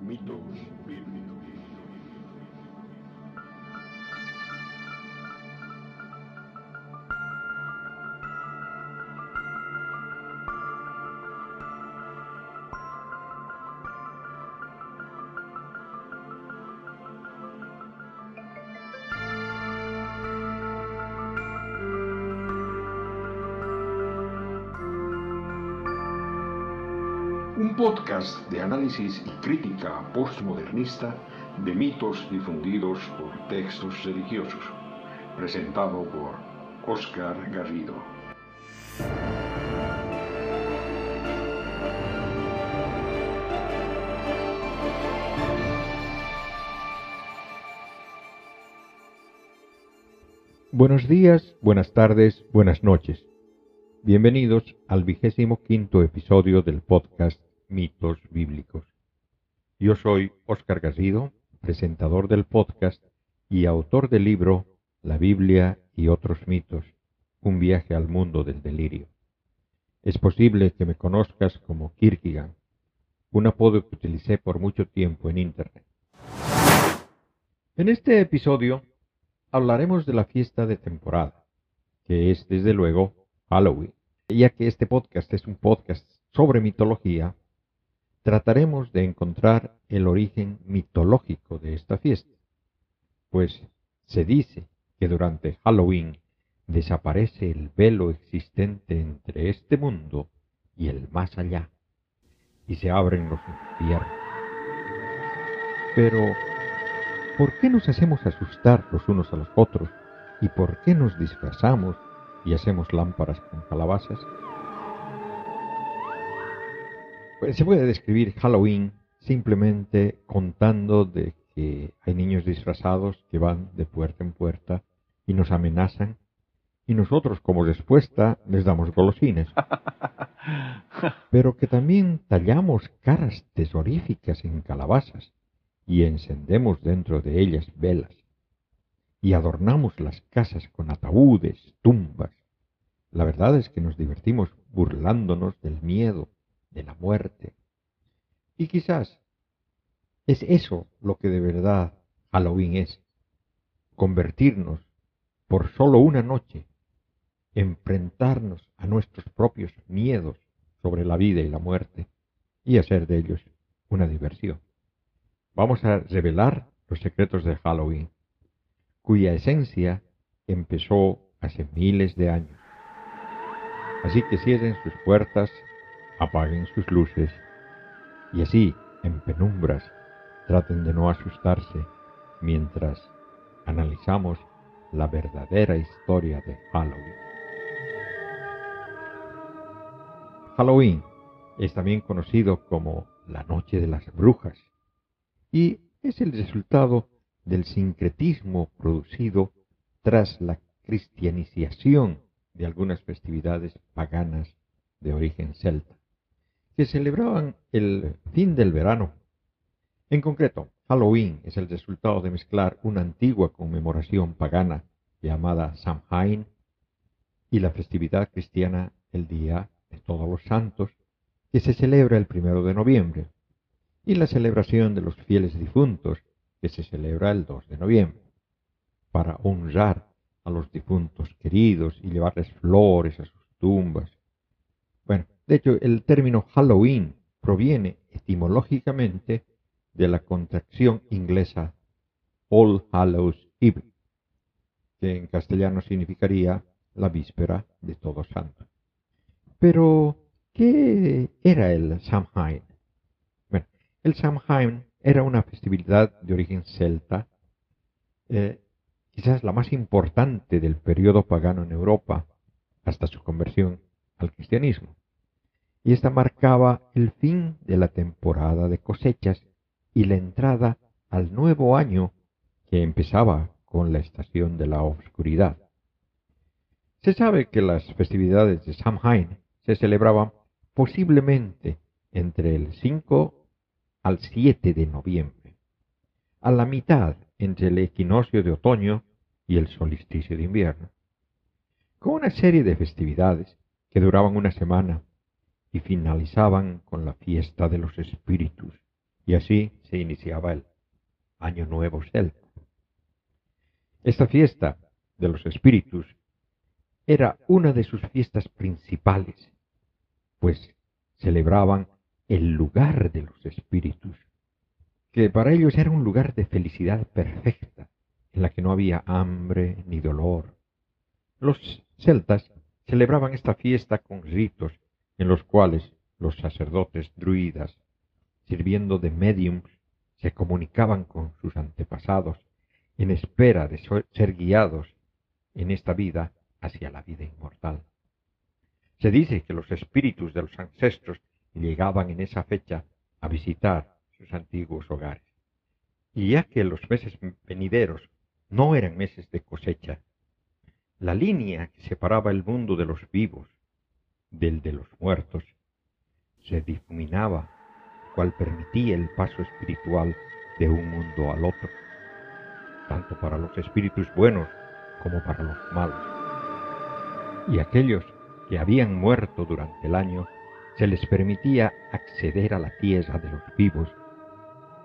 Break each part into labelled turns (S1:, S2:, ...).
S1: Mitos bíblicos. Podcast de análisis y crítica postmodernista de mitos difundidos por textos religiosos, presentado por Oscar Garrido.
S2: Buenos días, buenas tardes, buenas noches. Bienvenidos al vigésimo quinto episodio del podcast Mitos Bíblicos. Yo soy Óscar Garrido, presentador del podcast y autor del libro La Biblia y otros mitos, un viaje al mundo del delirio. Es posible que me conozcas como Kierkegaard, un apodo que utilicé por mucho tiempo en Internet. En este episodio hablaremos de la fiesta de temporada, que es desde luego Halloween. Ya que este podcast es un podcast sobre mitología, trataremos de encontrar el origen mitológico de esta fiesta, pues se dice que durante Halloween desaparece el velo existente entre este mundo y el más allá, y se abren los infiernos. Pero, ¿por qué nos hacemos asustar los unos a los otros? ¿Y por qué nos disfrazamos y hacemos lámparas con calabazas? Pues se puede describir Halloween simplemente contando de que hay niños disfrazados que van de puerta en puerta y nos amenazan y nosotros como respuesta les damos golosines. Pero que también tallamos caras tesoríficas en calabazas y encendemos dentro de ellas velas y adornamos las casas con ataúdes, tumbas. La verdad es que nos divertimos burlándonos del miedo, de la muerte. Y quizás es eso lo que de verdad Halloween es, convertirnos por solo una noche, enfrentarnos a nuestros propios miedos sobre la vida y la muerte y hacer de ellos una diversión. Vamos a revelar los secretos de Halloween cuya esencia empezó hace miles de años. Así que cierren sus puertas, apaguen sus luces y así, en penumbras, traten de no asustarse mientras analizamos la verdadera historia de Halloween. Halloween es también conocido como la Noche de las Brujas y es el resultado del sincretismo producido tras la cristianización de algunas festividades paganas de origen celta, que celebraban el fin del verano. En concreto, Halloween es el resultado de mezclar una antigua conmemoración pagana llamada Samhain y la festividad cristiana el Día de Todos los Santos, que se celebra el primero de noviembre, y la celebración de los fieles difuntos, que se celebra el 2 de noviembre, para honrar a los difuntos queridos y llevarles flores a sus tumbas. Bueno, de hecho, el término Halloween proviene etimológicamente de la contracción inglesa All Hallows Eve, que en castellano significaría la víspera de Todos Santos. Pero, ¿qué era el Samhain? Bueno, el Samhain era una festividad de origen celta, eh, quizás la más importante del periodo pagano en Europa, hasta su conversión al cristianismo. Y esta marcaba el fin de la temporada de cosechas y la entrada al nuevo año que empezaba con la estación de la oscuridad. Se sabe que las festividades de Samhain se celebraban posiblemente entre el 5 al 7 de noviembre, a la mitad entre el equinoccio de otoño y el solsticio de invierno, con una serie de festividades que duraban una semana y finalizaban con la fiesta de los espíritus y así se iniciaba el Año Nuevo Celta. Esta fiesta de los espíritus era una de sus fiestas principales, pues celebraban el lugar de los espíritus, que para ellos era un lugar de felicidad perfecta, en la que no había hambre ni dolor. Los celtas celebraban esta fiesta con ritos en los cuales los sacerdotes druidas, sirviendo de mediums, se comunicaban con sus antepasados en espera de ser guiados en esta vida hacia la vida inmortal. Se dice que los espíritus de los ancestros llegaban en esa fecha a visitar sus antiguos hogares. Y ya que los meses venideros no eran meses de cosecha, la línea que separaba el mundo de los vivos del de los muertos se difuminaba, cual permitía el paso espiritual de un mundo al otro, tanto para los espíritus buenos como para los malos. Y aquellos que habían muerto durante el año se les permitía acceder a la tierra de los vivos.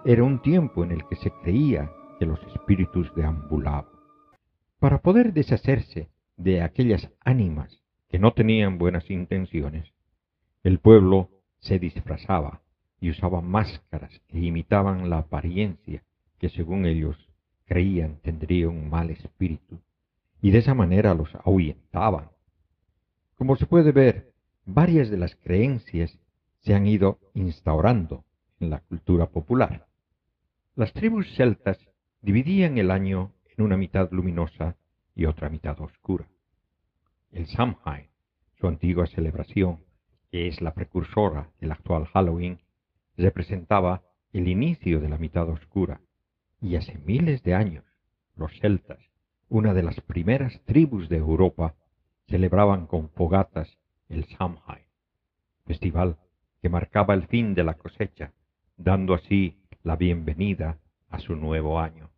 S2: Era un tiempo en el que se creía que los espíritus deambulaban. Para poder deshacerse de aquellas ánimas que no tenían buenas intenciones, el pueblo se disfrazaba y usaba máscaras que imitaban la apariencia que según ellos creían tendría un mal espíritu, y de esa manera los ahuyentaban. Como se puede ver, varias de las creencias se han ido instaurando en la cultura popular. Las tribus celtas dividían el año en una mitad luminosa y otra mitad oscura. El Samhain, su antigua celebración, que es la precursora del actual Halloween, representaba el inicio de la mitad oscura, y hace miles de años los celtas, una de las primeras tribus de Europa, celebraban con fogatas el Samhain, festival que marcaba el fin de la cosecha, dando así la bienvenida a su nuevo año.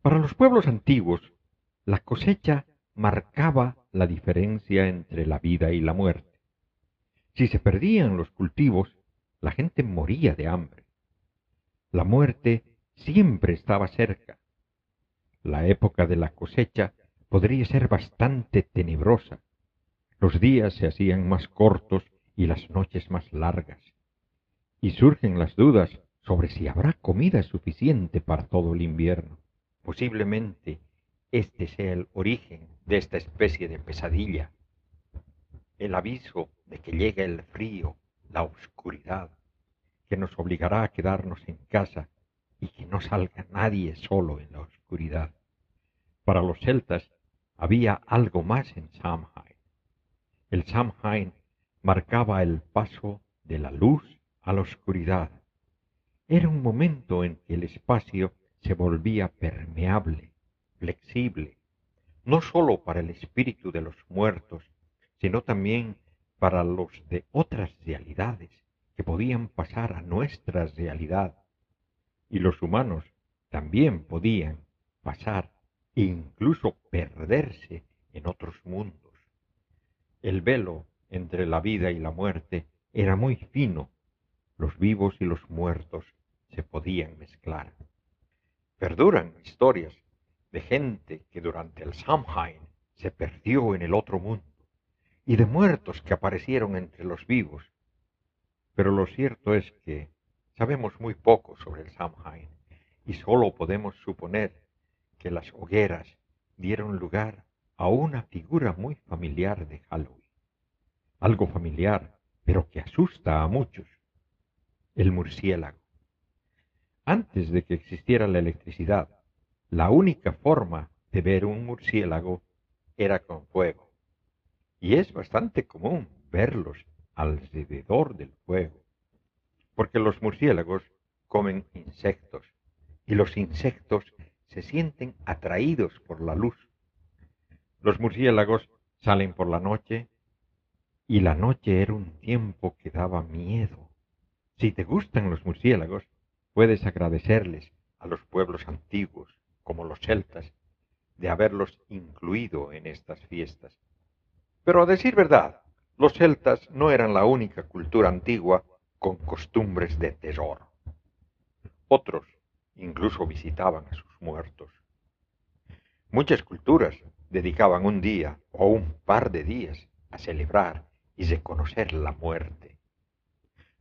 S2: Para los pueblos antiguos, la cosecha marcaba la diferencia entre la vida y la muerte. Si se perdían los cultivos, la gente moría de hambre. La muerte siempre estaba cerca. La época de la cosecha podría ser bastante tenebrosa. Los días se hacían más cortos y las noches más largas. Y surgen las dudas sobre si habrá comida suficiente para todo el invierno. Posiblemente este sea el origen de esta especie de pesadilla el aviso de que llega el frío, la oscuridad, que nos obligará a quedarnos en casa y que no salga nadie solo en la oscuridad. Para los celtas había algo más en Samhain. El Samhain marcaba el paso de la luz a la oscuridad. Era un momento en que el espacio se volvía permeable, flexible, no sólo para el espíritu de los muertos, sino también para los de otras realidades que podían pasar a nuestra realidad. Y los humanos también podían pasar e incluso perderse en otros mundos. El velo entre la vida y la muerte era muy fino. Los vivos y los muertos se podían mezclar. Perduran historias de gente que durante el Samhain se perdió en el otro mundo y de muertos que aparecieron entre los vivos. Pero lo cierto es que sabemos muy poco sobre el Samhain y solo podemos suponer que las hogueras dieron lugar a una figura muy familiar de Halloween. Algo familiar, pero que asusta a muchos. El murciélago. Antes de que existiera la electricidad, la única forma de ver un murciélago era con fuego y es bastante común verlos alrededor del fuego, porque los murciélagos comen insectos y los insectos se sienten atraídos por la luz. Los murciélagos salen por la noche y la noche era un tiempo que daba miedo. Si te gustan los murciélagos, puedes agradecerles a los pueblos antiguos, como los celtas, de haberlos incluido en estas fiestas. Pero a decir verdad, los celtas no eran la única cultura antigua con costumbres de terror. Otros incluso visitaban a sus muertos. Muchas culturas dedicaban un día o un par de días a celebrar y reconocer la muerte.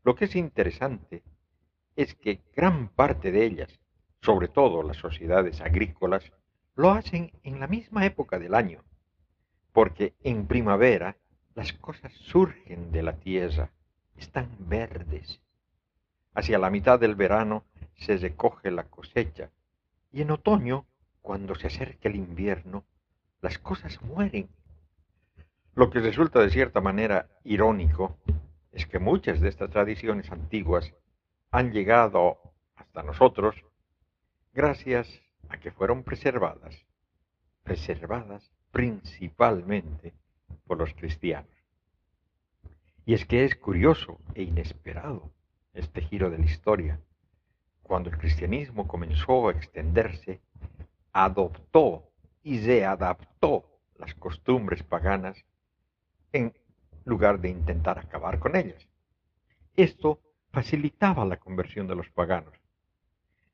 S2: Lo que es interesante es que gran parte de ellas, sobre todo las sociedades agrícolas, lo hacen en la misma época del año, porque en primavera las cosas surgen de la tierra, están verdes. Hacia la mitad del verano se recoge la cosecha y en otoño, cuando se acerca el invierno, las cosas mueren. Lo que resulta de cierta manera irónico es que muchas de estas tradiciones antiguas han llegado hasta nosotros gracias a que fueron preservadas, preservadas principalmente por los cristianos. Y es que es curioso e inesperado este giro de la historia. Cuando el cristianismo comenzó a extenderse, adoptó y readaptó las costumbres paganas en lugar de intentar acabar con ellas. Esto facilitaba la conversión de los paganos.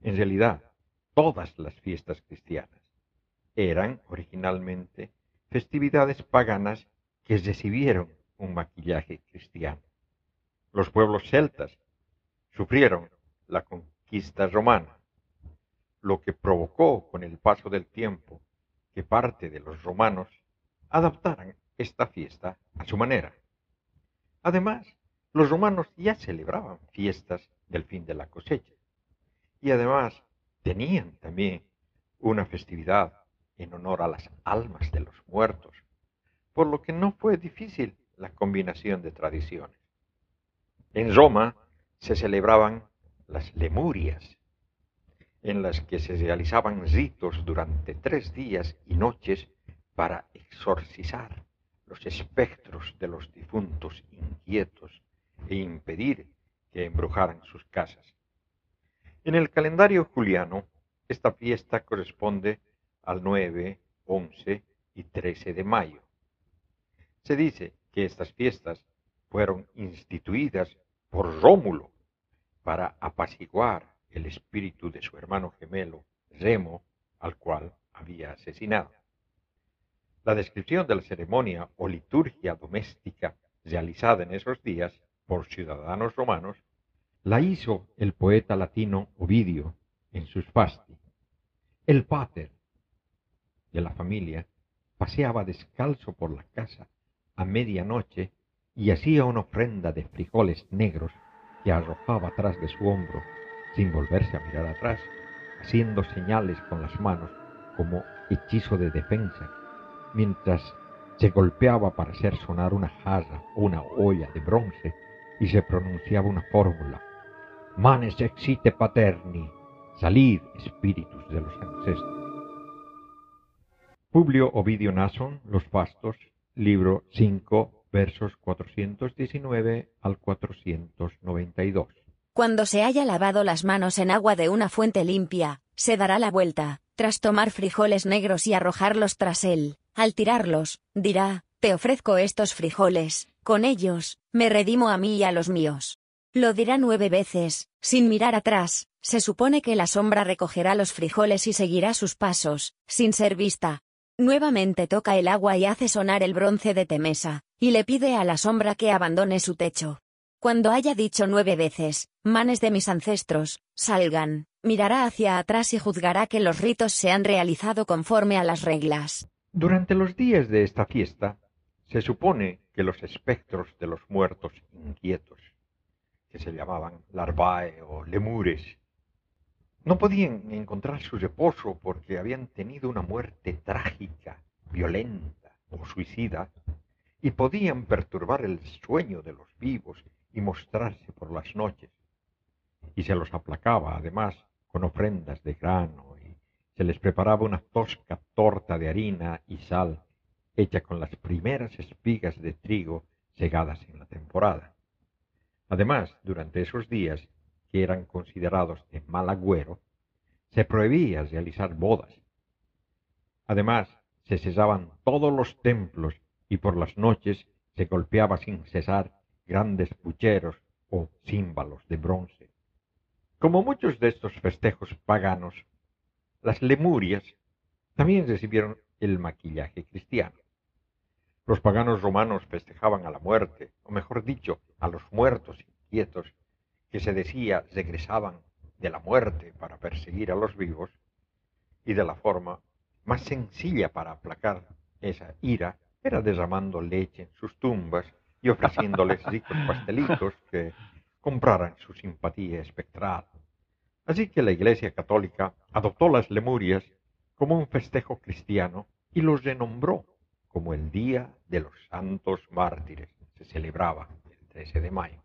S2: En realidad, todas las fiestas cristianas eran originalmente festividades paganas que recibieron un maquillaje cristiano. Los pueblos celtas sufrieron la conquista romana, lo que provocó con el paso del tiempo que parte de los romanos adaptaran esta fiesta a su manera. Además, los romanos ya celebraban fiestas del fin de la cosecha y además tenían también una festividad en honor a las almas de los muertos, por lo que no fue difícil la combinación de tradiciones. En Roma se celebraban las lemurias, en las que se realizaban ritos durante tres días y noches para exorcizar los espectros de los difuntos inquietos e impedir que embrujaran sus casas. En el calendario juliano, esta fiesta corresponde al 9, 11 y 13 de mayo. Se dice que estas fiestas fueron instituidas por Rómulo para apaciguar el espíritu de su hermano gemelo, Remo, al cual había asesinado. La descripción de la ceremonia o liturgia doméstica realizada en esos días por ciudadanos romanos la hizo el poeta latino Ovidio en sus fasti. El pater de la familia paseaba descalzo por la casa a medianoche y hacía una ofrenda de frijoles negros que arrojaba atrás de su hombro sin volverse a mirar atrás, haciendo señales con las manos como hechizo de defensa, mientras se golpeaba para hacer sonar una jarra o una olla de bronce y se pronunciaba una fórmula. Manes exite paterni, salid espíritus de los ancestros. Publio Ovidio Nason, Los Fastos, libro 5, versos 419 al 492.
S3: Cuando se haya lavado las manos en agua de una fuente limpia, se dará la vuelta, tras tomar frijoles negros y arrojarlos tras él, al tirarlos, dirá, te ofrezco estos frijoles, con ellos, me redimo a mí y a los míos. Lo dirá nueve veces, sin mirar atrás, se supone que la sombra recogerá los frijoles y seguirá sus pasos, sin ser vista, Nuevamente toca el agua y hace sonar el bronce de Temesa, y le pide a la sombra que abandone su techo. Cuando haya dicho nueve veces, manes de mis ancestros, salgan, mirará hacia atrás y juzgará que los ritos se han realizado conforme a las reglas.
S2: Durante los días de esta fiesta, se supone que los espectros de los muertos inquietos, que se llamaban larvae o lemures, no podían encontrar su reposo porque habían tenido una muerte trágica, violenta o suicida, y podían perturbar el sueño de los vivos y mostrarse por las noches. Y se los aplacaba, además, con ofrendas de grano, y se les preparaba una tosca torta de harina y sal, hecha con las primeras espigas de trigo segadas en la temporada. Además, durante esos días que eran considerados de mal agüero, se prohibía realizar bodas. Además, se cesaban todos los templos y por las noches se golpeaba sin cesar grandes pucheros o címbalos de bronce. Como muchos de estos festejos paganos, las lemurias también recibieron el maquillaje cristiano. Los paganos romanos festejaban a la muerte, o mejor dicho, a los muertos inquietos, que se decía regresaban de la muerte para perseguir a los vivos, y de la forma más sencilla para aplacar esa ira era derramando leche en sus tumbas y ofreciéndoles ricos pastelitos que compraran su simpatía espectral. Así que la Iglesia Católica adoptó las Lemurias como un festejo cristiano y los renombró como el Día de los Santos Mártires. Se celebraba el 13 de mayo.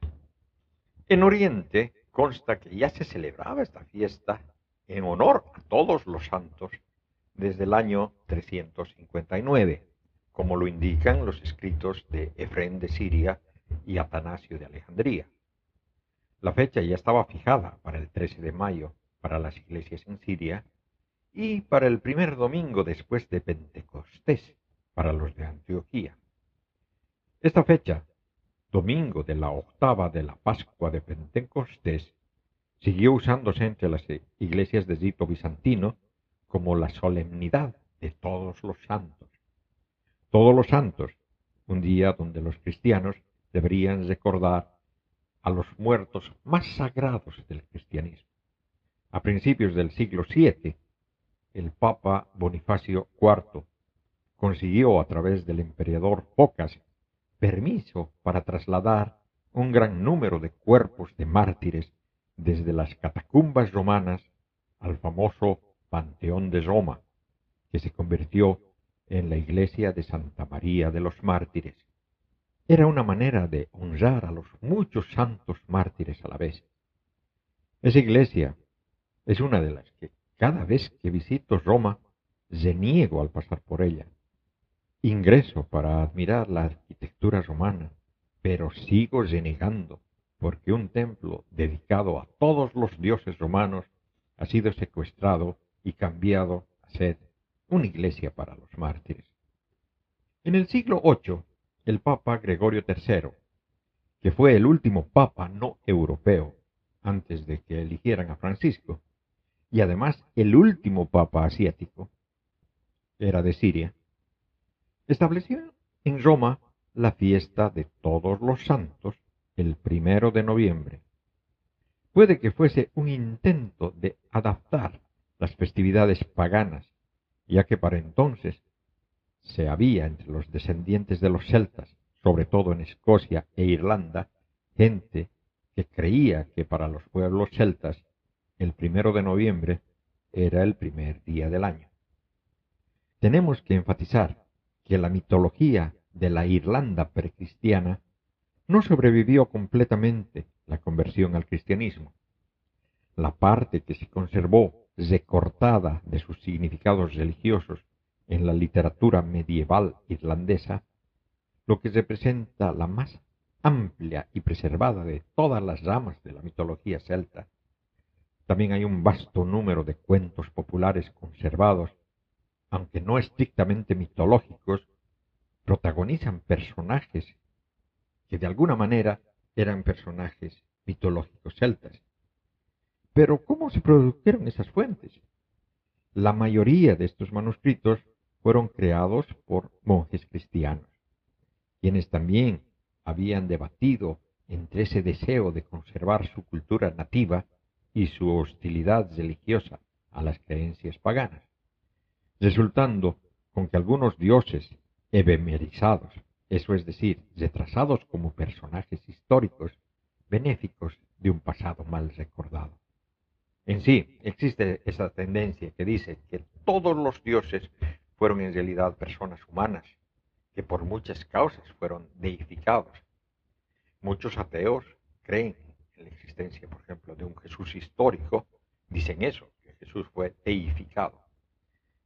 S2: En Oriente consta que ya se celebraba esta fiesta en honor a todos los santos desde el año 359, como lo indican los escritos de Efrén de Siria y Atanasio de Alejandría. La fecha ya estaba fijada para el 13 de mayo para las iglesias en Siria y para el primer domingo después de Pentecostés para los de Antioquía. Esta fecha, domingo de la octava de la Pascua de Pentecostés, siguió usándose entre las iglesias de rito bizantino como la solemnidad de todos los santos. Todos los santos, un día donde los cristianos deberían recordar a los muertos más sagrados del cristianismo. A principios del siglo VII, el Papa Bonifacio IV consiguió a través del emperador Focas permiso para trasladar un gran número de cuerpos de mártires desde las catacumbas romanas al famoso Panteón de Roma, que se convirtió en la iglesia de Santa María de los Mártires. Era una manera de honrar a los muchos santos mártires a la vez. Esa iglesia es una de las que cada vez que visito Roma reniego al pasar por ella. Ingreso para admirar la arquitectura romana, pero sigo renegando porque un templo dedicado a todos los dioses romanos ha sido secuestrado y cambiado a ser una iglesia para los mártires. En el siglo VIII, el Papa Gregorio III, que fue el último Papa no europeo antes de que eligieran a Francisco, y además el último Papa asiático, era de Siria, estableció en Roma la fiesta de todos los santos el primero de noviembre. Puede que fuese un intento de adaptar las festividades paganas, ya que para entonces se había entre los descendientes de los celtas, sobre todo en Escocia e Irlanda, gente que creía que para los pueblos celtas el primero de noviembre era el primer día del año. Tenemos que enfatizar que la mitología de la Irlanda precristiana no sobrevivió completamente la conversión al cristianismo. La parte que se conservó recortada de sus significados religiosos en la literatura medieval irlandesa, lo que representa la más amplia y preservada de todas las ramas de la mitología celta. También hay un vasto número de cuentos populares conservados, aunque no estrictamente mitológicos, protagonizan personajes que de alguna manera eran personajes mitológicos celtas. Pero ¿cómo se produjeron esas fuentes? La mayoría de estos manuscritos fueron creados por monjes cristianos, quienes también habían debatido entre ese deseo de conservar su cultura nativa y su hostilidad religiosa a las creencias paganas, resultando con que algunos dioses ebemerizados, eso es decir, retrasados como personajes históricos benéficos de un pasado mal recordado. En sí, existe esa tendencia que dice que todos los dioses fueron en realidad personas humanas, que por muchas causas fueron deificados. Muchos ateos creen en la existencia, por ejemplo, de un Jesús histórico, dicen eso, que Jesús fue deificado.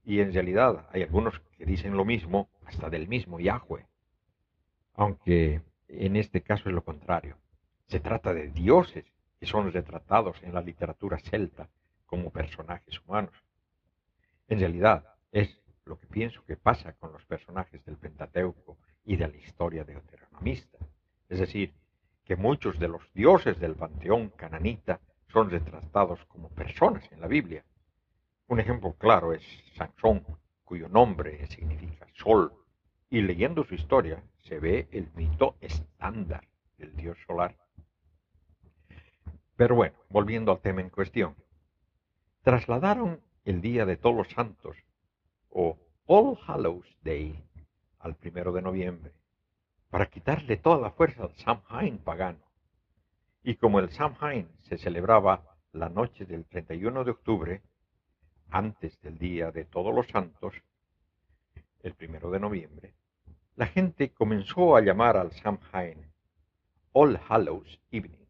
S2: Y en realidad hay algunos que dicen lo mismo, hasta del mismo Yahweh, aunque en este caso es lo contrario. Se trata de dioses que son retratados en la literatura celta como personajes humanos. En realidad, es lo que pienso que pasa con los personajes del Pentateuco y de la historia deuteronomista. Es decir, que muchos de los dioses del panteón cananita son retratados como personas en la Biblia. Un ejemplo claro es Sansón, cuyo nombre significa sol, y leyendo su historia se ve el mito estándar del dios solar. Pero bueno, volviendo al tema en cuestión. Trasladaron el Día de Todos los Santos, o All Hallows Day, al primero de noviembre, para quitarle toda la fuerza al Samhain pagano. Y como el Samhain se celebraba la noche del 31 de octubre, antes del Día de Todos los Santos, el primero de noviembre, la gente comenzó a llamar al Samhain All Hallows Evening,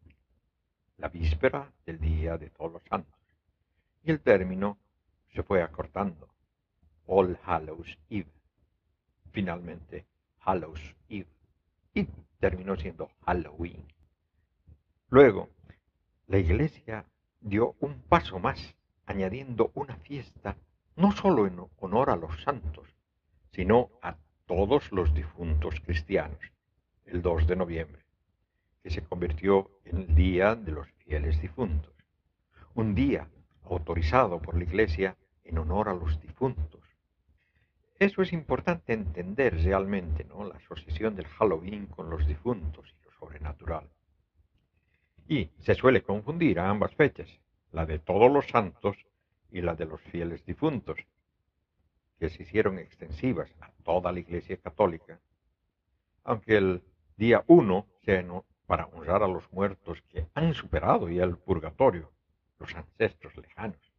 S2: la víspera del Día de Todos los Santos. Y el término se fue acortando, All Hallows Eve. Finalmente, Hallows Eve. Y terminó siendo Halloween. Luego, la iglesia dio un paso más, añadiendo una fiesta no solo en honor a los santos, sino a todos los difuntos cristianos, el 2 de noviembre, que se convirtió en el Día de los Fieles Difuntos, un día autorizado por la Iglesia en honor a los difuntos. Eso es importante entender realmente, ¿no? La asociación del Halloween con los difuntos y lo sobrenatural. Y se suele confundir a ambas fechas, la de todos los santos y la de los fieles difuntos, que se hicieron extensivas a toda la Iglesia Católica, aunque el día 1 sea para honrar a los muertos que han superado ya el purgatorio, los ancestros lejanos,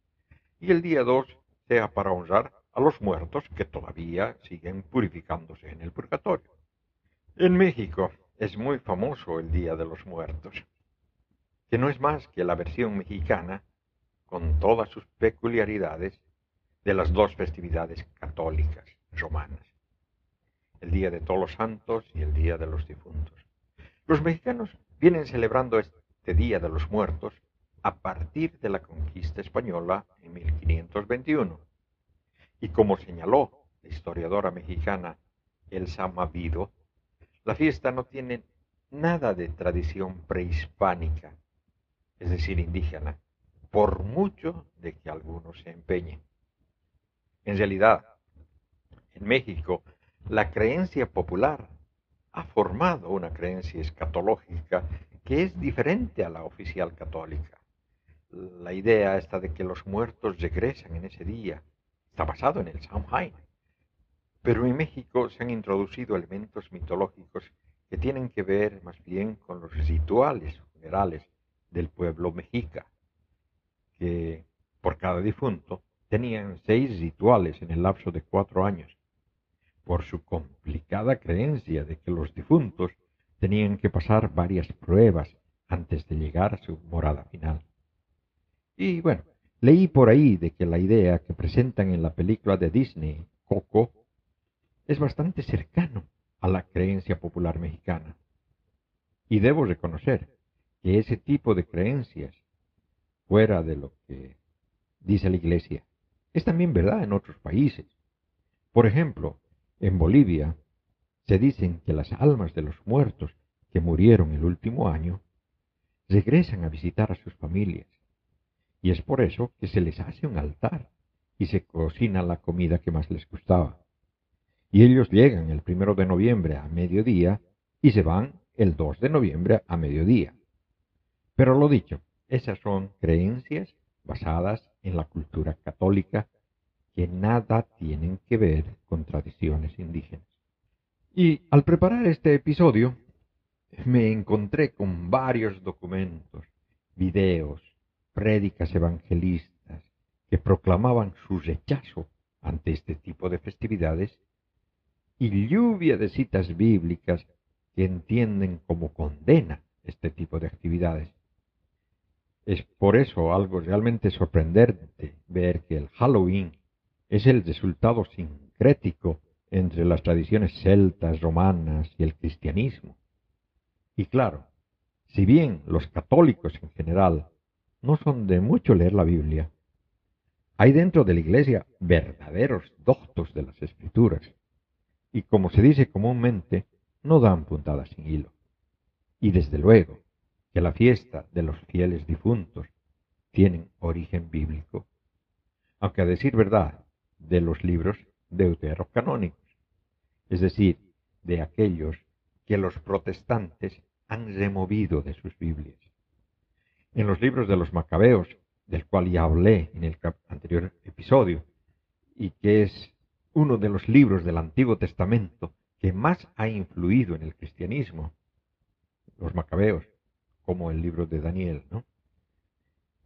S2: y el día 2 sea para honrar a los muertos que todavía siguen purificándose en el purgatorio. En México es muy famoso el Día de los Muertos que no es más que la versión mexicana, con todas sus peculiaridades, de las dos festividades católicas romanas, el Día de Todos los Santos y el Día de los Difuntos. Los mexicanos vienen celebrando este Día de los Muertos a partir de la conquista española en 1521. Y como señaló la historiadora mexicana Elsa Mavido, la fiesta no tiene nada de tradición prehispánica es decir, indígena, por mucho de que algunos se empeñen. En realidad, en México, la creencia popular ha formado una creencia escatológica que es diferente a la oficial católica. La idea esta de que los muertos regresan en ese día está basado en el Samhain. Pero en México se han introducido elementos mitológicos que tienen que ver más bien con los rituales funerales del pueblo mexica, que por cada difunto tenían seis rituales en el lapso de cuatro años, por su complicada creencia de que los difuntos tenían que pasar varias pruebas antes de llegar a su morada final. Y bueno, leí por ahí de que la idea que presentan en la película de Disney, Coco, es bastante cercano a la creencia popular mexicana. Y debo reconocer que ese tipo de creencias, fuera de lo que dice la Iglesia, es también verdad en otros países. Por ejemplo, en Bolivia se dicen que las almas de los muertos que murieron el último año regresan a visitar a sus familias. Y es por eso que se les hace un altar y se cocina la comida que más les gustaba. Y ellos llegan el primero de noviembre a mediodía y se van el 2 de noviembre a mediodía. Pero lo dicho, esas son creencias basadas en la cultura católica que nada tienen que ver con tradiciones indígenas. Y al preparar este episodio, me encontré con varios documentos, videos, prédicas evangelistas que proclamaban su rechazo ante este tipo de festividades y lluvia de citas bíblicas que entienden como condena este tipo de actividades. Es por eso algo realmente sorprendente ver que el Halloween es el resultado sincrético entre las tradiciones celtas, romanas y el cristianismo. Y claro, si bien los católicos en general no son de mucho leer la Biblia, hay dentro de la Iglesia verdaderos doctos de las Escrituras, y como se dice comúnmente, no dan puntadas sin hilo. Y desde luego, la fiesta de los fieles difuntos tienen origen bíblico, aunque a decir verdad, de los libros deuterocanónicos, es decir, de aquellos que los protestantes han removido de sus Biblias. En los libros de los Macabeos, del cual ya hablé en el anterior episodio, y que es uno de los libros del Antiguo Testamento que más ha influido en el cristianismo, los Macabeos, como el libro de Daniel, ¿no?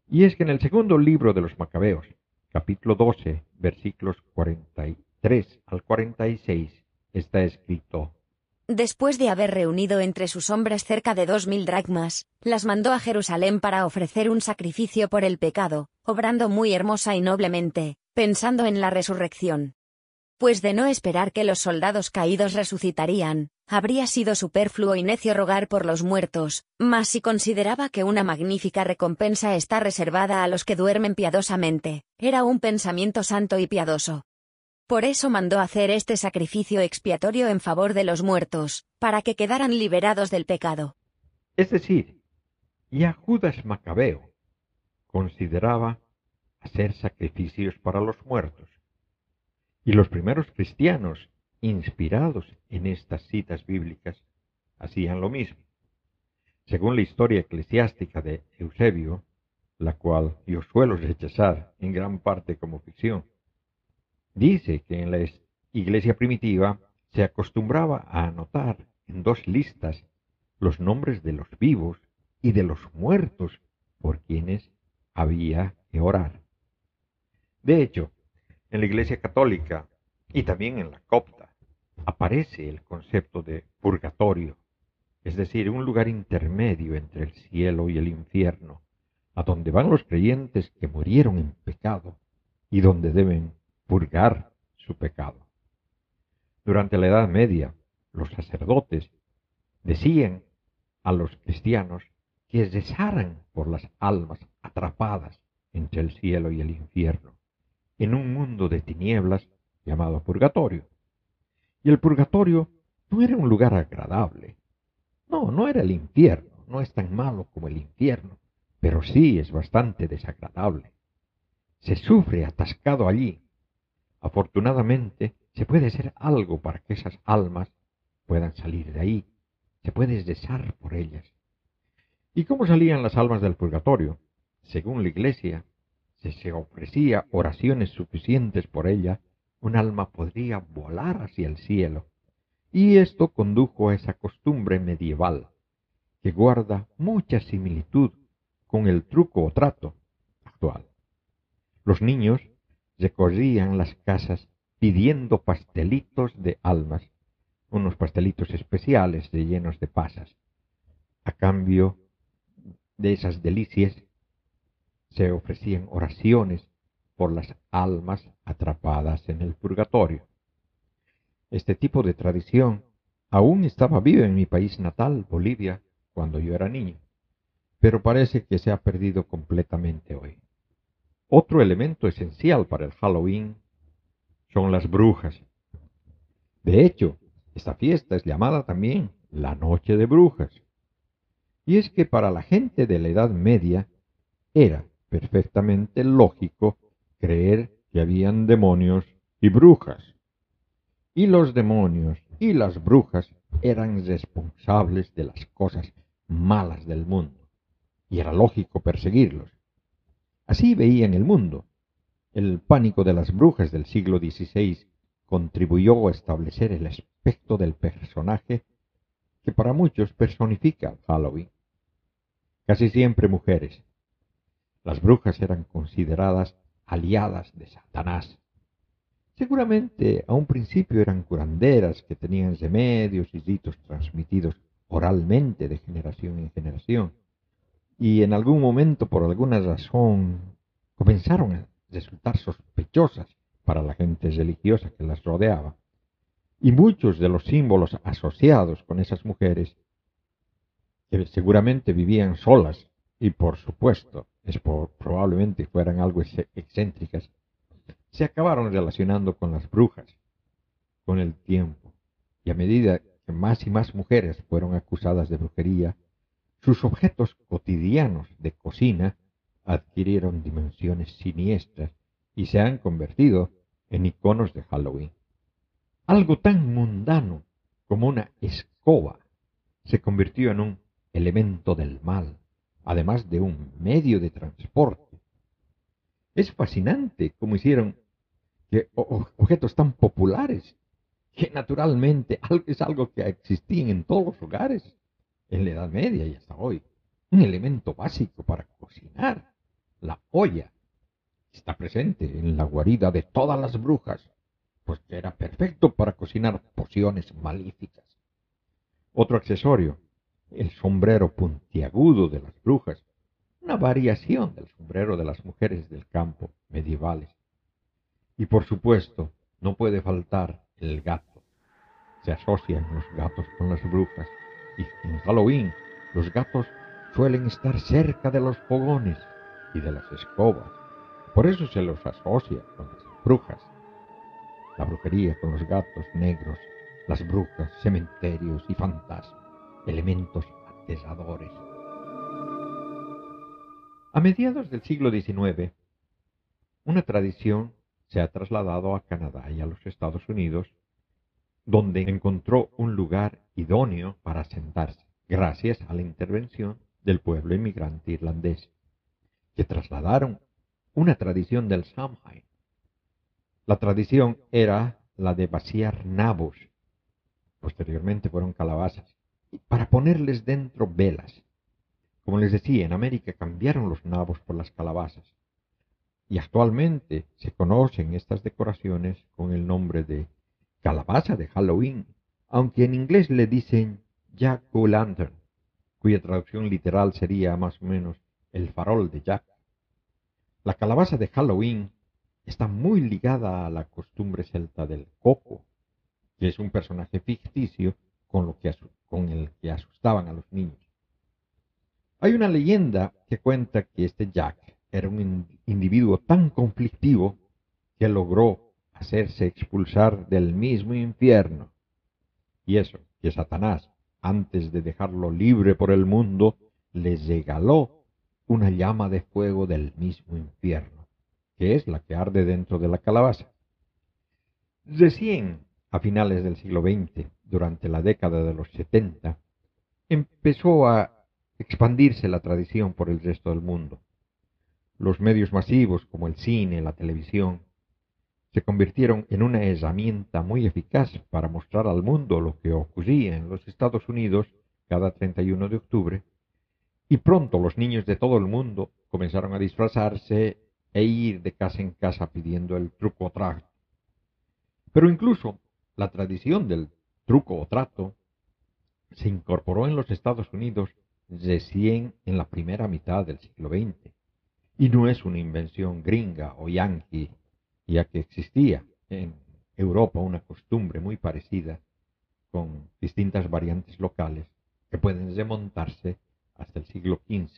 S2: Y es que en el segundo libro de los Macabeos, capítulo 12, versículos 43 al 46, está escrito,
S3: Después de haber reunido entre sus hombres cerca de dos mil dracmas, las mandó a Jerusalén para ofrecer un sacrificio por el pecado, obrando muy hermosa y noblemente, pensando en la resurrección. Pues de no esperar que los soldados caídos resucitarían, habría sido superfluo y necio rogar por los muertos, mas si consideraba que una magnífica recompensa está reservada a los que duermen piadosamente, era un pensamiento santo y piadoso. Por eso mandó hacer este sacrificio expiatorio en favor de los muertos, para que quedaran liberados del pecado.
S2: Es decir, ya Judas Macabeo consideraba hacer sacrificios para los muertos. Y los primeros cristianos, inspirados en estas citas bíblicas, hacían lo mismo. Según la historia eclesiástica de Eusebio, la cual yo suelo rechazar en gran parte como ficción, Dice que en la iglesia primitiva se acostumbraba a anotar en dos listas los nombres de los vivos y de los muertos por quienes había que orar. De hecho, en la iglesia católica y también en la copta aparece el concepto de purgatorio, es decir, un lugar intermedio entre el cielo y el infierno, a donde van los creyentes que murieron en pecado y donde deben purgar su pecado. Durante la Edad Media, los sacerdotes decían a los cristianos que rezaran por las almas atrapadas entre el cielo y el infierno, en un mundo de tinieblas llamado purgatorio. Y el purgatorio no era un lugar agradable. No, no era el infierno, no es tan malo como el infierno, pero sí es bastante desagradable. Se sufre atascado allí Afortunadamente, se puede hacer algo para que esas almas puedan salir de ahí. Se puede desar por ellas. ¿Y cómo salían las almas del purgatorio? Según la Iglesia, si se ofrecía oraciones suficientes por ella, un alma podría volar hacia el cielo. Y esto condujo a esa costumbre medieval, que guarda mucha similitud con el truco o trato actual. Los niños recorrían las casas pidiendo pastelitos de almas, unos pastelitos especiales rellenos de pasas. A cambio de esas delicias se ofrecían oraciones por las almas atrapadas en el purgatorio. Este tipo de tradición aún estaba viva en mi país natal, Bolivia, cuando yo era niño, pero parece que se ha perdido completamente hoy. Otro elemento esencial para el Halloween son las brujas. De hecho, esta fiesta es llamada también la Noche de Brujas. Y es que para la gente de la Edad Media era perfectamente lógico creer que habían demonios y brujas. Y los demonios y las brujas eran responsables de las cosas malas del mundo. Y era lógico perseguirlos. Así veían el mundo. El pánico de las brujas del siglo XVI contribuyó a establecer el aspecto del personaje que para muchos personifica Halloween. Casi siempre mujeres. Las brujas eran consideradas aliadas de Satanás. Seguramente a un principio eran curanderas que tenían remedios y ritos transmitidos oralmente de generación en generación y en algún momento por alguna razón comenzaron a resultar sospechosas para la gente religiosa que las rodeaba. Y muchos de los símbolos asociados con esas mujeres, que seguramente vivían solas y por supuesto es probablemente fueran algo excéntricas, se acabaron relacionando con las brujas con el tiempo. Y a medida que más y más mujeres fueron acusadas de brujería, sus objetos cotidianos de cocina adquirieron dimensiones siniestras y se han convertido en iconos de Halloween. Algo tan mundano como una escoba se convirtió en un elemento del mal, además de un medio de transporte. Es fascinante cómo hicieron que objetos tan populares, que naturalmente es algo que existía en todos los hogares, en la Edad Media y hasta hoy, un elemento básico para cocinar, la olla, está presente en la guarida de todas las brujas, pues que era perfecto para cocinar pociones malíficas. Otro accesorio, el sombrero puntiagudo de las brujas, una variación del sombrero de las mujeres del campo medievales. Y por supuesto, no puede faltar el gato. Se asocian los gatos con las brujas y en Halloween los gatos suelen estar cerca de los fogones y de las escobas. Por eso se los asocia con las brujas. La brujería con los gatos negros, las brujas, cementerios y fantasmas, elementos aterradores. A mediados del siglo XIX, una tradición se ha trasladado a Canadá y a los Estados Unidos, donde encontró un lugar idóneo para sentarse, gracias a la intervención del pueblo inmigrante irlandés, que trasladaron una tradición del Samhain. La tradición era la de vaciar nabos, posteriormente fueron calabazas, para ponerles dentro velas. Como les decía, en América cambiaron los nabos por las calabazas, y actualmente se conocen estas decoraciones con el nombre de calabaza de Halloween, aunque en inglés le dicen Jack o Lantern, cuya traducción literal sería más o menos el farol de Jack. La calabaza de Halloween está muy ligada a la costumbre celta del coco, que es un personaje ficticio con, lo que, con el que asustaban a los niños. Hay una leyenda que cuenta que este Jack era un individuo tan conflictivo que logró hacerse expulsar del mismo infierno. Y eso, que Satanás, antes de dejarlo libre por el mundo, le regaló una llama de fuego del mismo infierno, que es la que arde dentro de la calabaza. Recién, a finales del siglo XX, durante la década de los setenta, empezó a expandirse la tradición por el resto del mundo. Los medios masivos como el cine, la televisión, se convirtieron en una herramienta muy eficaz para mostrar al mundo lo que ocurría en los Estados Unidos cada 31 de octubre y pronto los niños de todo el mundo comenzaron a disfrazarse e ir de casa en casa pidiendo el truco o trato. Pero incluso la tradición del truco o trato se incorporó en los Estados Unidos recién en la primera mitad del siglo XX, y no es una invención gringa o yanqui, ya que existía en Europa una costumbre muy parecida, con distintas variantes locales que pueden remontarse hasta el siglo XV.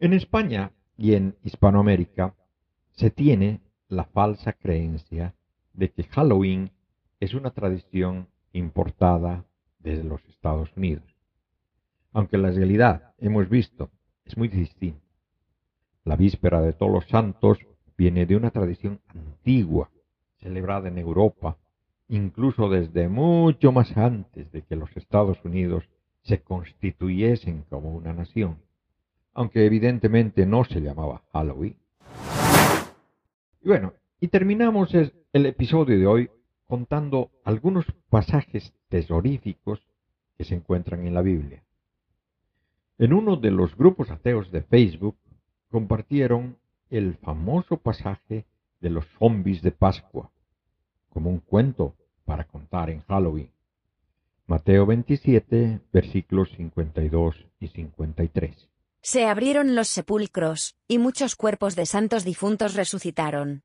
S2: En España y en Hispanoamérica se tiene la falsa creencia de que Halloween es una tradición importada desde los Estados Unidos, aunque la realidad, hemos visto, es muy distinta. La víspera de todos los santos viene de una tradición antigua, celebrada en Europa, incluso desde mucho más antes de que los Estados Unidos se constituyesen como una nación, aunque evidentemente no se llamaba Halloween. Y bueno, y terminamos el episodio de hoy contando algunos pasajes tesoríficos que se encuentran en la Biblia. En uno de los grupos ateos de Facebook compartieron el famoso pasaje de los zombies de Pascua, como un cuento para contar en Halloween. Mateo 27, versículos 52 y 53.
S3: Se abrieron los sepulcros, y muchos cuerpos de santos difuntos resucitaron.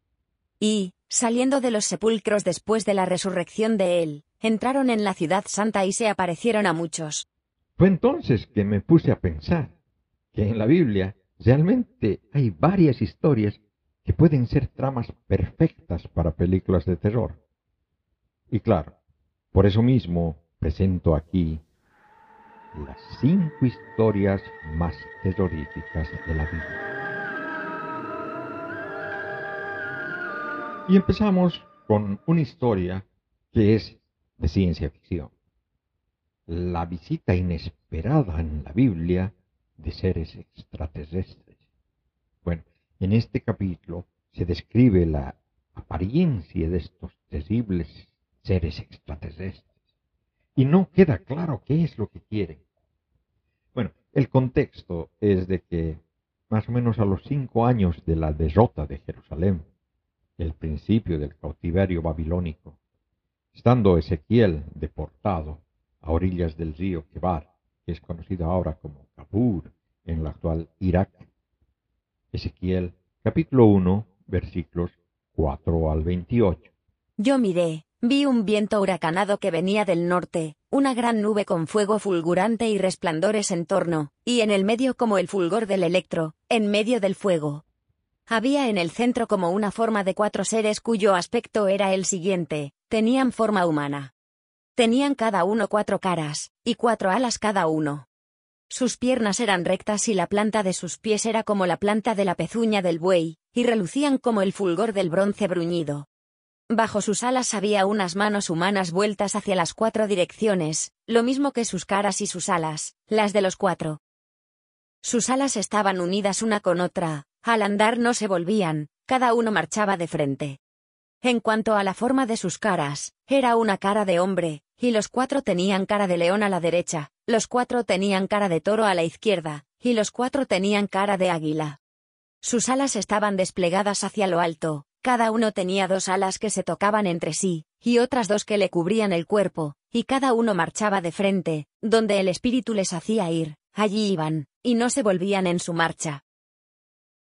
S3: Y, saliendo de los sepulcros después de la resurrección de él, entraron en la ciudad santa y se aparecieron a muchos.
S2: Fue entonces que me puse a pensar que en la Biblia realmente hay varias historias que pueden ser tramas perfectas para películas de terror. Y claro, por eso mismo presento aquí las cinco historias más terroríficas de la Biblia. Y empezamos con una historia que es de ciencia ficción. La visita inesperada en la Biblia de seres extraterrestres. Bueno, en este capítulo se describe la apariencia de estos terribles seres extraterrestres y no queda claro qué es lo que quieren. Bueno, el contexto es de que más o menos a los cinco años de la derrota de Jerusalén, el principio del cautiverio babilónico, estando Ezequiel deportado a orillas del río Kebar, que es conocido ahora como Kabur en el actual Irak. Ezequiel capítulo 1 versículos 4 al 28.
S3: Yo miré, vi un viento huracanado que venía del norte, una gran nube con fuego fulgurante y resplandores en torno, y en el medio como el fulgor del electro, en medio del fuego. Había en el centro como una forma de cuatro seres cuyo aspecto era el siguiente, tenían forma humana. Tenían cada uno cuatro caras, y cuatro alas cada uno. Sus piernas eran rectas y la planta de sus pies era como la planta de la pezuña del buey, y relucían como el fulgor del bronce bruñido. Bajo sus alas había unas manos humanas vueltas hacia las cuatro direcciones, lo mismo que sus caras y sus alas, las de los cuatro. Sus alas estaban unidas una con otra, al andar no se volvían, cada uno marchaba de frente. En cuanto a la forma de sus caras, era una cara de hombre, y los cuatro tenían cara de león a la derecha, los cuatro tenían cara de toro a la izquierda, y los cuatro tenían cara de águila. Sus alas estaban desplegadas hacia lo alto, cada uno tenía dos alas que se tocaban entre sí, y otras dos que le cubrían el cuerpo, y cada uno marchaba de frente, donde el espíritu les hacía ir, allí iban, y no se volvían en su marcha.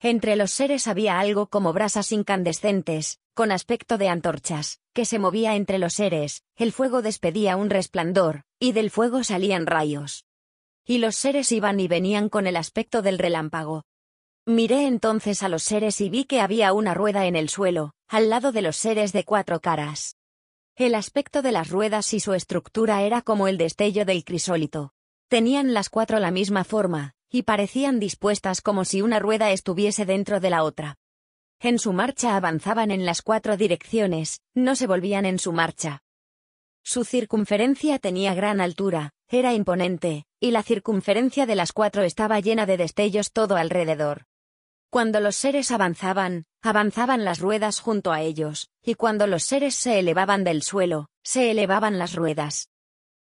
S3: Entre los seres había algo como brasas incandescentes, con aspecto de antorchas, que se movía entre los seres, el fuego despedía un resplandor, y del fuego salían rayos. Y los seres iban y venían con el aspecto del relámpago. Miré entonces a los seres y vi que había una rueda en el suelo, al lado de los seres de cuatro caras. El aspecto de las ruedas y su estructura era como el destello del crisólito. Tenían las cuatro la misma forma, y parecían dispuestas como si una rueda estuviese dentro de la otra. En su marcha avanzaban en las cuatro direcciones, no se volvían en su marcha. Su circunferencia tenía gran altura, era imponente, y la circunferencia de las cuatro estaba llena de destellos todo alrededor. Cuando los seres avanzaban, avanzaban las ruedas junto a ellos, y cuando los seres se elevaban del suelo, se elevaban las ruedas.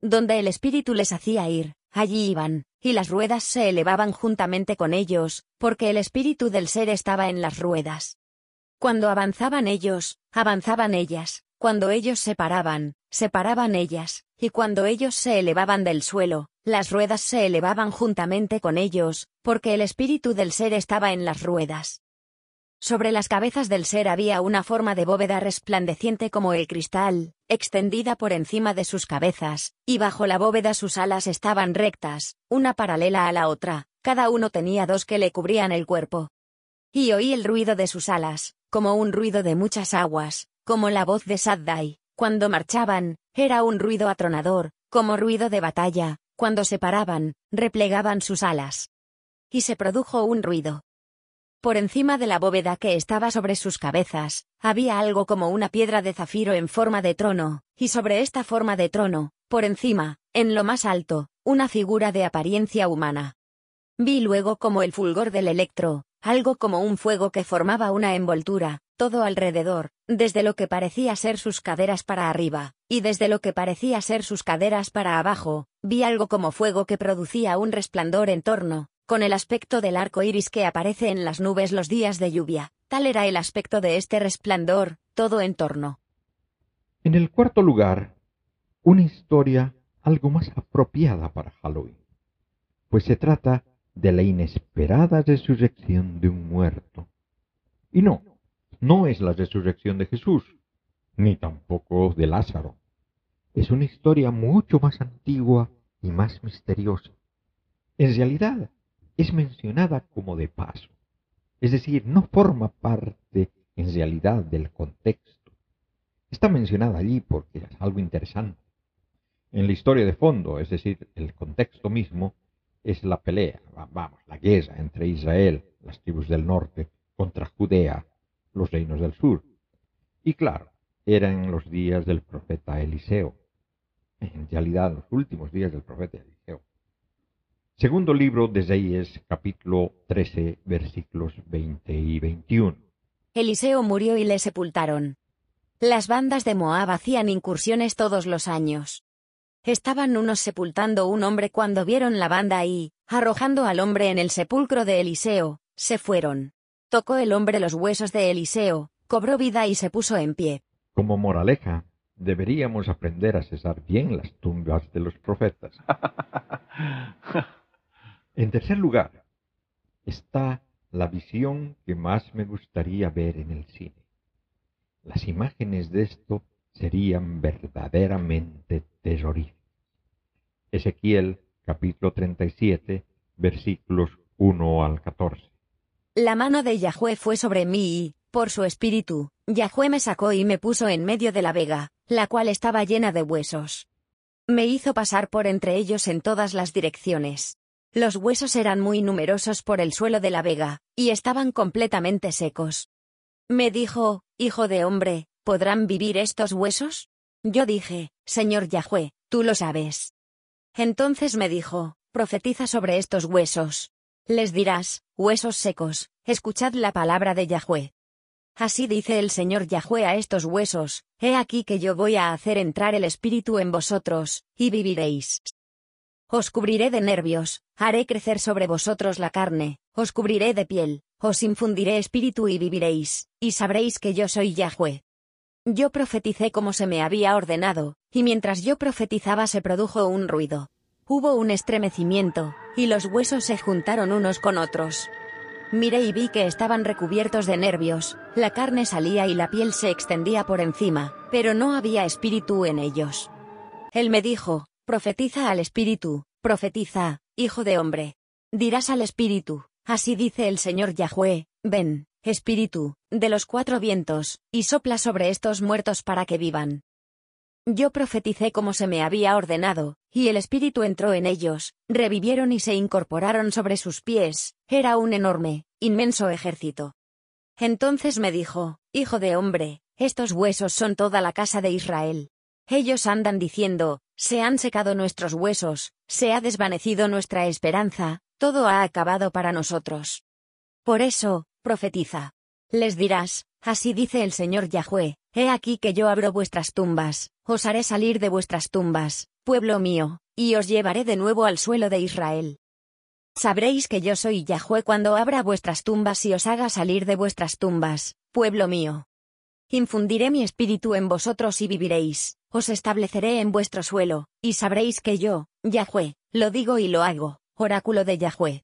S3: Donde el espíritu les hacía ir, allí iban, y las ruedas se elevaban juntamente con ellos, porque el espíritu del ser estaba en las ruedas. Cuando avanzaban ellos, avanzaban ellas, cuando ellos se paraban, se paraban ellas, y cuando ellos se elevaban del suelo, las ruedas se elevaban juntamente con ellos, porque el espíritu del ser estaba en las ruedas. Sobre las cabezas del ser había una forma de bóveda resplandeciente como el cristal, extendida por encima de sus cabezas, y bajo la bóveda sus alas estaban rectas, una paralela a la otra, cada uno tenía dos que le cubrían el cuerpo. Y oí el ruido de sus alas, como un ruido de muchas aguas, como la voz de Saddai, cuando marchaban, era un ruido atronador, como ruido de batalla, cuando se paraban, replegaban sus alas. Y se produjo un ruido, por encima de la bóveda que estaba sobre sus cabezas, había algo como una piedra de zafiro en forma de trono, y sobre esta forma de trono, por encima, en lo más alto, una figura de apariencia humana. Vi luego como el fulgor del electro, algo como un fuego que formaba una envoltura, todo alrededor, desde lo que parecía ser sus caderas para arriba, y desde lo que parecía ser sus caderas para abajo, vi algo como fuego que producía un resplandor en torno, con el aspecto del arco iris que aparece en las nubes los días de lluvia. Tal era el aspecto de este resplandor, todo en torno.
S2: En el cuarto lugar, una historia algo más apropiada para Halloween, pues se trata de la inesperada resurrección de un muerto. Y no, no es la resurrección de Jesús, ni tampoco de Lázaro. Es una historia mucho más antigua y más misteriosa. En realidad, es mencionada como de paso, es decir, no forma parte en realidad del contexto. Está mencionada allí porque es algo interesante. En la historia de fondo, es decir, el contexto mismo, es la pelea, vamos, la guerra entre Israel, las tribus del norte, contra Judea, los reinos del sur. Y claro, era en los días del profeta Eliseo. En realidad, los últimos días del profeta Eliseo. Segundo libro de Reyes, capítulo 13, versículos 20 y 21.
S3: Eliseo murió y le sepultaron. Las bandas de Moab hacían incursiones todos los años. Estaban unos sepultando un hombre cuando vieron la banda y, arrojando al hombre en el sepulcro de Eliseo, se fueron. Tocó el hombre los huesos de Eliseo, cobró vida y se puso en pie.
S2: Como moraleja, deberíamos aprender a cesar bien las tumbas de los profetas. en tercer lugar, está la visión que más me gustaría ver en el cine. Las imágenes de esto serían verdaderamente terroríficas. Ezequiel capítulo 37 versículos 1 al 14.
S3: La mano de Yahweh fue sobre mí y, por su espíritu, Yahweh me sacó y me puso en medio de la vega, la cual estaba llena de huesos. Me hizo pasar por entre ellos en todas las direcciones. Los huesos eran muy numerosos por el suelo de la vega, y estaban completamente secos. Me dijo, Hijo de hombre, ¿podrán vivir estos huesos? Yo dije, Señor Yahweh, tú lo sabes. Entonces me dijo, Profetiza sobre estos huesos. Les dirás, huesos secos, escuchad la palabra de Yahweh. Así dice el Señor Yahweh a estos huesos, He aquí que yo voy a hacer entrar el Espíritu en vosotros, y viviréis. Os cubriré de nervios, haré crecer sobre vosotros la carne, os cubriré de piel, os infundiré espíritu y viviréis, y sabréis que yo soy Yahweh. Yo profeticé como se me había ordenado, y mientras yo profetizaba se produjo un ruido. Hubo un estremecimiento, y los huesos se juntaron unos con otros. Miré y vi que estaban recubiertos de nervios, la carne salía y la piel se extendía por encima, pero no había espíritu en ellos. Él me dijo, Profetiza al Espíritu, profetiza, hijo de hombre. Dirás al Espíritu, así dice el Señor Yahweh, ven, Espíritu, de los cuatro vientos, y sopla sobre estos muertos para que vivan. Yo profeticé como se me había ordenado, y el Espíritu entró en ellos, revivieron y se incorporaron sobre sus pies, era un enorme, inmenso ejército. Entonces me dijo, Hijo de hombre, estos huesos son toda la casa de Israel. Ellos andan diciendo, se han secado nuestros huesos, se ha desvanecido nuestra esperanza, todo ha acabado para nosotros. Por eso, profetiza. Les dirás, así dice el Señor Yahweh, he aquí que yo abro vuestras tumbas, os haré salir de vuestras tumbas, pueblo mío, y os llevaré de nuevo al suelo de Israel. Sabréis que yo soy Yahweh cuando abra vuestras tumbas y os haga salir de vuestras tumbas, pueblo mío. Infundiré mi espíritu en vosotros y viviréis, os estableceré en vuestro suelo, y sabréis que yo, Yahweh, lo digo y lo hago, oráculo de Yahweh.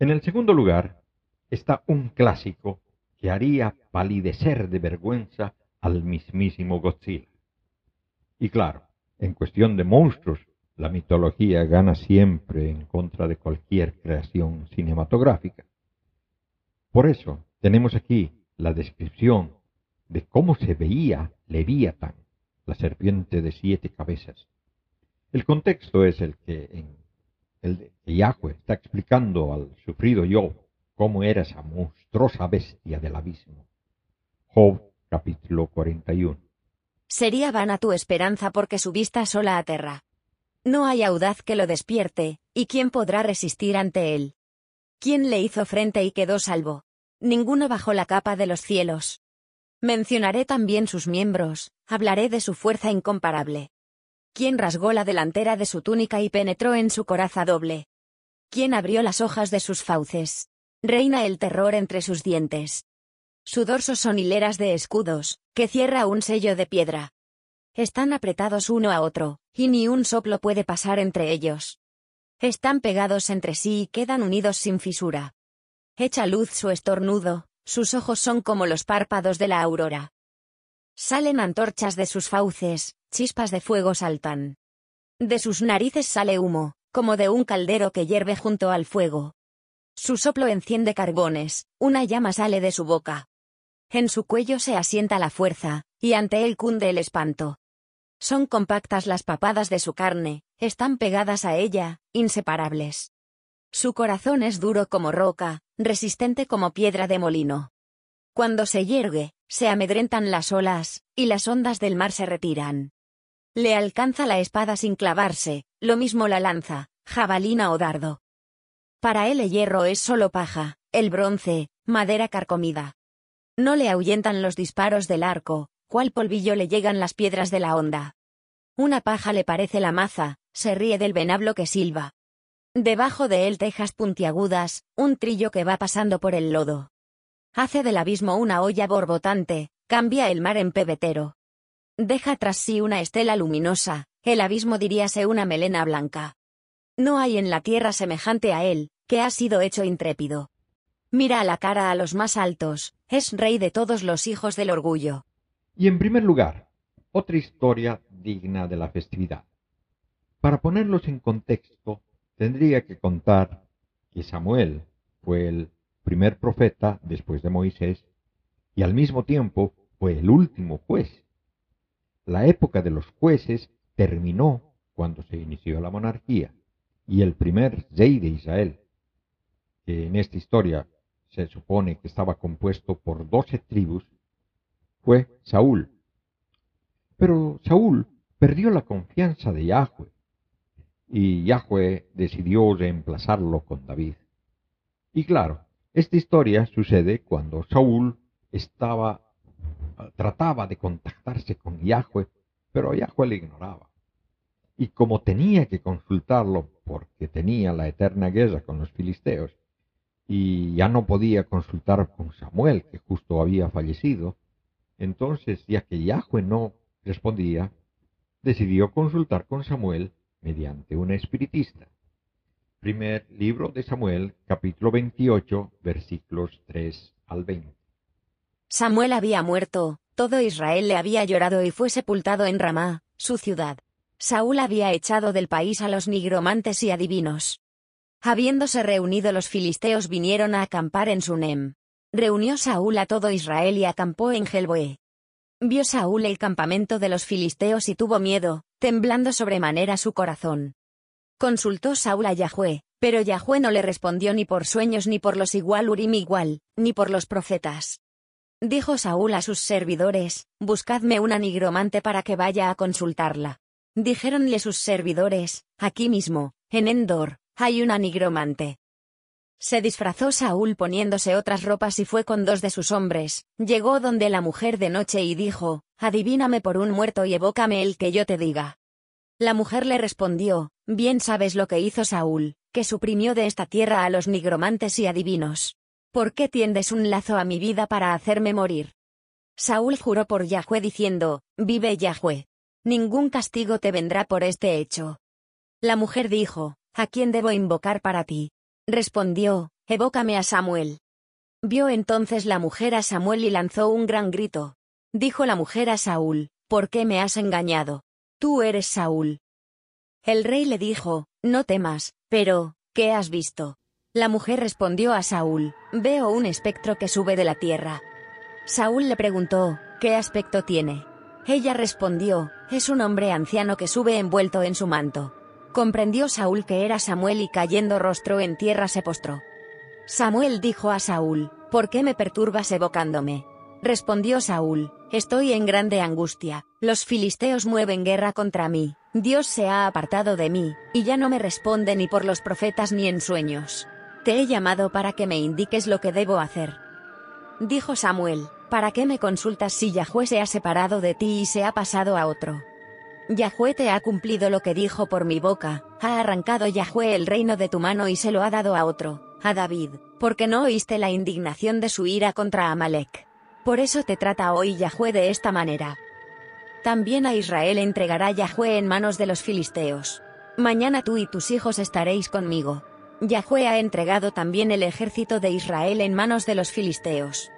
S2: En el segundo lugar está un clásico que haría palidecer de vergüenza al mismísimo Godzilla. Y claro, en cuestión de monstruos, la mitología gana siempre en contra de cualquier creación cinematográfica. Por eso tenemos aquí la descripción de cómo se veía Leviatán, la serpiente de siete cabezas. El contexto es el que en el que Yahweh está explicando al sufrido Job cómo era esa monstruosa bestia del abismo. Job capítulo 41.
S3: Sería vana tu esperanza porque su vista sola aterra. No hay audaz que lo despierte, ¿y quién podrá resistir ante él? ¿Quién le hizo frente y quedó salvo? Ninguno bajo la capa de los cielos. Mencionaré también sus miembros, hablaré de su fuerza incomparable. ¿Quién rasgó la delantera de su túnica y penetró en su coraza doble? ¿Quién abrió las hojas de sus fauces? Reina el terror entre sus dientes. Su dorso son hileras de escudos, que cierra un sello de piedra. Están apretados uno a otro, y ni un soplo puede pasar entre ellos. Están pegados entre sí y quedan unidos sin fisura. Echa luz su estornudo, sus ojos son como los párpados de la aurora. Salen antorchas de sus fauces, chispas de fuego saltan. De sus narices sale humo, como de un caldero que hierve junto al fuego. Su soplo enciende carbones, una llama sale de su boca. En su cuello se asienta la fuerza, y ante él cunde el espanto. Son compactas las papadas de su carne, están pegadas a ella, inseparables. Su corazón es duro como roca, resistente como piedra de molino. Cuando se yergue, se amedrentan las olas, y las ondas del mar se retiran. Le alcanza la espada sin clavarse, lo mismo la lanza, jabalina o dardo. Para él el hierro es solo paja, el bronce, madera carcomida. No le ahuyentan los disparos del arco, cual polvillo le llegan las piedras de la onda. Una paja le parece la maza, se ríe del venablo que silba. Debajo de él tejas puntiagudas, un trillo que va pasando por el lodo. Hace del abismo una olla borbotante, cambia el mar en pebetero. Deja tras sí una estela luminosa, el abismo diríase una melena blanca. No hay en la tierra semejante a él, que ha sido hecho intrépido. Mira a la cara a los más altos, es rey de todos los hijos del orgullo.
S2: Y en primer lugar, otra historia digna de la festividad. Para ponerlos en contexto, tendría que contar que Samuel fue el primer profeta después de Moisés y al mismo tiempo fue el último juez. La época de los jueces terminó cuando se inició la monarquía y el primer rey de Israel, que en esta historia se supone que estaba compuesto por doce tribus, fue Saúl. Pero Saúl perdió la confianza de Yahweh y Yahweh decidió reemplazarlo con David. Y claro, esta historia sucede cuando Saúl estaba trataba de contactarse con Yahweh, pero Yahweh le ignoraba. Y como tenía que consultarlo porque tenía la eterna guerra con los filisteos, y ya no podía consultar con Samuel, que justo había fallecido, entonces, ya que Yahweh no respondía, decidió consultar con Samuel mediante un espiritista. Primer libro de Samuel, capítulo 28, versículos 3 al 20.
S3: Samuel había muerto, todo Israel le había llorado y fue sepultado en Ramá, su ciudad. Saúl había echado del país a los nigromantes y adivinos. Habiéndose reunido los filisteos vinieron a acampar en Sunem. Reunió Saúl a todo Israel y acampó en Gelboé. Vio Saúl el campamento de los filisteos y tuvo miedo, temblando sobremanera su corazón. Consultó Saúl a Yahweh, pero Yahweh no le respondió ni por sueños ni por los igual Urim igual, ni por los profetas. Dijo Saúl a sus servidores, Buscadme una nigromante para que vaya a consultarla. Dijéronle sus servidores, Aquí mismo, en Endor, hay una nigromante. Se disfrazó Saúl poniéndose otras ropas y fue con dos de sus hombres, llegó donde la mujer de noche y dijo, Adivíname por un muerto y evócame el que yo te diga. La mujer le respondió, Bien sabes lo que hizo Saúl, que suprimió de esta tierra a los nigromantes y adivinos. ¿Por qué tiendes un lazo a mi vida para hacerme morir? Saúl juró por Yahweh diciendo, Vive Yahweh. Ningún castigo te vendrá por este hecho. La mujer dijo, ¿A quién debo invocar para ti? Respondió, Evócame a Samuel. Vio entonces la mujer a Samuel y lanzó un gran grito. Dijo la mujer a Saúl, ¿por qué me has engañado? Tú eres Saúl. El rey le dijo, No temas, pero, ¿qué has visto? La mujer respondió a Saúl, Veo un espectro que sube de la tierra. Saúl le preguntó, ¿qué aspecto tiene? Ella respondió, es un hombre anciano que sube envuelto en su manto. Comprendió Saúl que era Samuel y cayendo rostro en tierra se postró. Samuel dijo a Saúl, ¿por qué me perturbas evocándome? Respondió Saúl, estoy en grande angustia, los filisteos mueven guerra contra mí, Dios se ha apartado de mí, y ya no me responde ni por los profetas ni en sueños. Te he llamado para que me indiques lo que debo hacer. Dijo Samuel, ¿para qué me consultas si Yahweh se ha separado de ti y se ha pasado a otro? Yahweh te ha cumplido lo que dijo por mi boca, ha arrancado Yahweh el reino de tu mano y se lo ha dado a otro, a David, porque no oíste la indignación de su ira contra Amalek. Por eso te trata hoy Yahweh de esta manera. También a Israel entregará Yahweh en manos de los filisteos. Mañana tú y tus hijos estaréis conmigo. Yahweh ha entregado también el ejército de Israel en manos de los filisteos.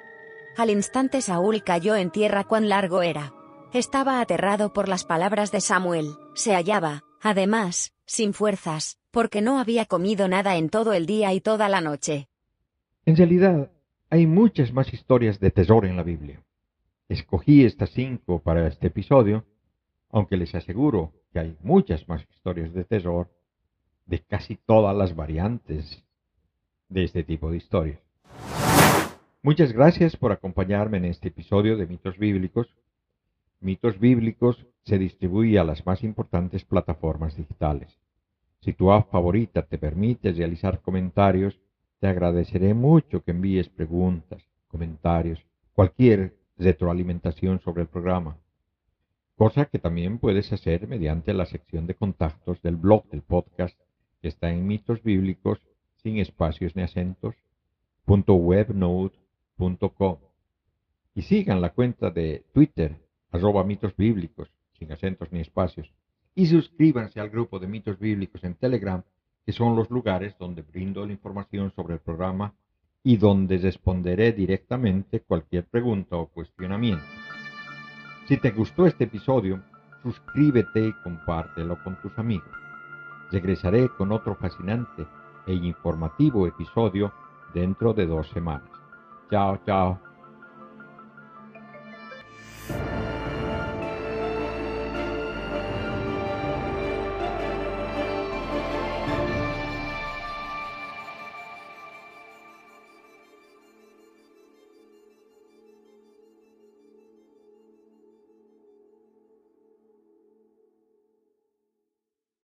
S3: Al instante Saúl cayó en tierra cuán largo era. Estaba aterrado por las palabras de Samuel, se hallaba, además, sin fuerzas, porque no había comido nada en todo el día y toda la noche.
S2: En realidad, hay muchas más historias de tesoro en la Biblia. Escogí estas cinco para este episodio, aunque les aseguro que hay muchas más historias de tesoro de casi todas las variantes de este tipo de historias. Muchas gracias por acompañarme en este episodio de Mitos Bíblicos. Mitos Bíblicos se distribuye a las más importantes plataformas digitales. Si tu app favorita te permite realizar comentarios, te agradeceré mucho que envíes preguntas, comentarios, cualquier retroalimentación sobre el programa. Cosa que también puedes hacer mediante la sección de contactos del blog del podcast que está en mitos bíblicos sin espacios ni acentos, y sigan la cuenta de Twitter, arroba mitos bíblicos, sin acentos ni espacios. Y suscríbanse al grupo de mitos bíblicos en Telegram, que son los lugares donde brindo la información sobre el programa y donde responderé directamente cualquier pregunta o cuestionamiento. Si te gustó este episodio, suscríbete y compártelo con tus amigos. Regresaré con otro fascinante e informativo episodio dentro de dos semanas. Chao, chao.